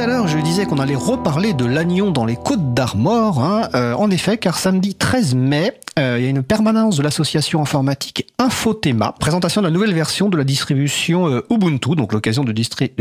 à l'heure, je disais qu'on allait reparler de l'Agnon dans les Côtes d'Armor. Hein. Euh, en effet, car samedi 13 mai, euh, il y a une permanence de l'association informatique Infotema, présentation de la nouvelle version de la distribution euh, Ubuntu, donc l'occasion de,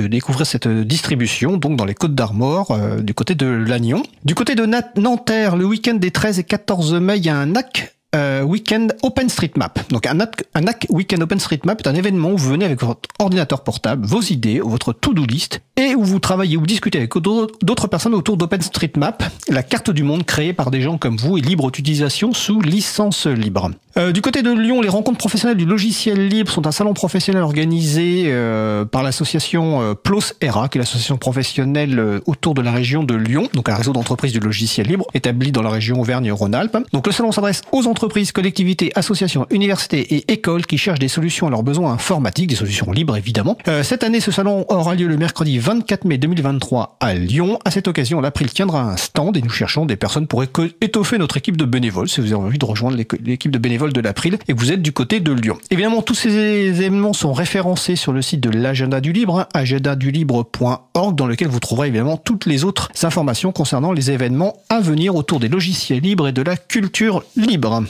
découvrir cette distribution donc dans les Côtes d'Armor, du côté de l'Agnon. Du côté de Nanterre, le week-end des 13 et 14 mai, il y a un NAC euh, Weekend OpenStreetMap. Donc un NAC Weekend OpenStreetMap est un événement où vous venez avec votre ordinateur portable, vos idées, votre to-do list, et où vous travaillez ou discutez avec d'autres personnes autour d'OpenStreetMap, la carte du monde créée par des gens comme vous et libre d'utilisation sous licence libre. Euh, du côté de Lyon, les rencontres professionnelles du logiciel libre sont un salon professionnel organisé euh, par l'association euh, PLOS ERA, qui est l'association professionnelle euh, autour de la région de Lyon, donc un réseau d'entreprises du logiciel libre établi dans la région Auvergne-Rhône-Alpes. Donc le salon s'adresse aux entreprises, collectivités, associations, universités et écoles qui cherchent des solutions à leurs besoins informatiques, des solutions libres évidemment. cette année, ce salon aura lieu le mercredi 24 mai 2023 à Lyon. À cette occasion, l'April tiendra un stand et nous cherchons des personnes pour étoffer notre équipe de bénévoles. Si vous avez envie de rejoindre l'équipe de bénévoles de l'April et que vous êtes du côté de Lyon. Évidemment, tous ces événements sont référencés sur le site de l'agenda du libre, hein, agendadulibre.org, dans lequel vous trouverez évidemment toutes les autres informations concernant les événements à venir autour des logiciels libres et de la culture libre.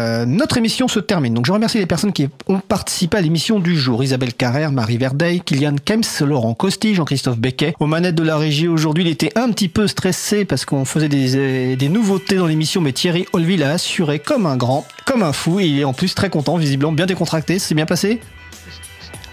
Euh, notre émission se termine. Donc je remercie les personnes qui ont participé à l'émission du jour. Isabelle Carrère, Marie Verdeil, Kylian Kems, Laurent Costi, Jean-Christophe Becquet. Aux manettes de la régie aujourd'hui, il était un petit peu stressé parce qu'on faisait des, des, nouveautés dans l'émission, mais Thierry Olville a assuré comme un grand, comme un fou, et il est en plus très content, visiblement bien décontracté. C'est bien passé?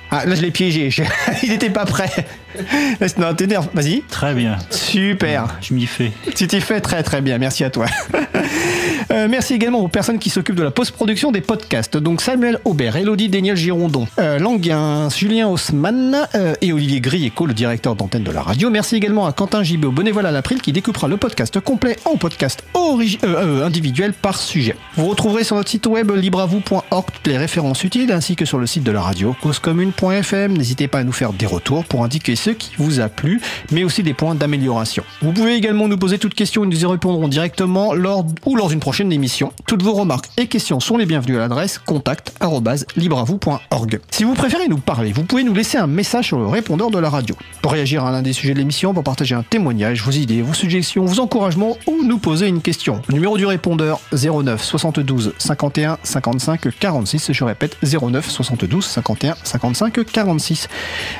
Ah, là, je l'ai piégé. Il n'était pas prêt. Non, t'énerve. Vas-y. Très bien. Super. Je m'y fais. Tu t'y fais très très bien. Merci à toi. Euh, merci également aux personnes qui s'occupent de la post-production des podcasts. Donc Samuel Aubert, Elodie Daniel Girondon, euh, Languin, Julien Haussmann euh, et Olivier Grieco, le directeur d'antenne de la radio. Merci également à Quentin Gibaud, bénévole à l'April, qui découpera le podcast complet en podcast individuel par sujet. Vous retrouverez sur notre site web libravou.org toutes les références utiles ainsi que sur le site de la radio causecommune.fm. N'hésitez pas à nous faire des retours pour indiquer ce qui vous a plu, mais aussi des points d'amélioration. Vous pouvez également nous poser toutes questions et nous y répondrons directement lors ou lors d'une prochaine émission. Toutes vos remarques et questions sont les bienvenues à l'adresse contact@libravou.org. Si vous préférez nous parler, vous pouvez nous laisser un message sur le répondeur de la radio. Pour réagir à l'un des sujets de l'émission, pour partager un témoignage, vos idées, vos suggestions, vos encouragements ou nous poser une question. Numéro du répondeur 09 72 51 55 46. Je répète 09 72 51 55 46.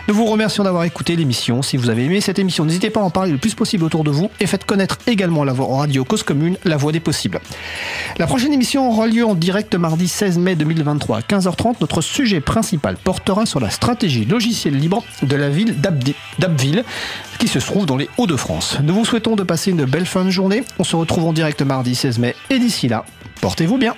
Nous vous remercions d'avoir écouté l'émission. Si vous avez aimé cette émission, n'hésitez pas à en parler le plus possible autour de vous et faites connaître également la voix radio Cause Commune, la voix des possibles. La prochaine émission aura lieu en direct mardi 16 mai 2023 à 15h30. Notre sujet principal portera sur la stratégie logicielle libre de la ville d'Abbeville qui se trouve dans les Hauts-de-France. Nous vous souhaitons de passer une belle fin de journée. On se retrouve en direct mardi 16 mai et d'ici là, portez-vous bien.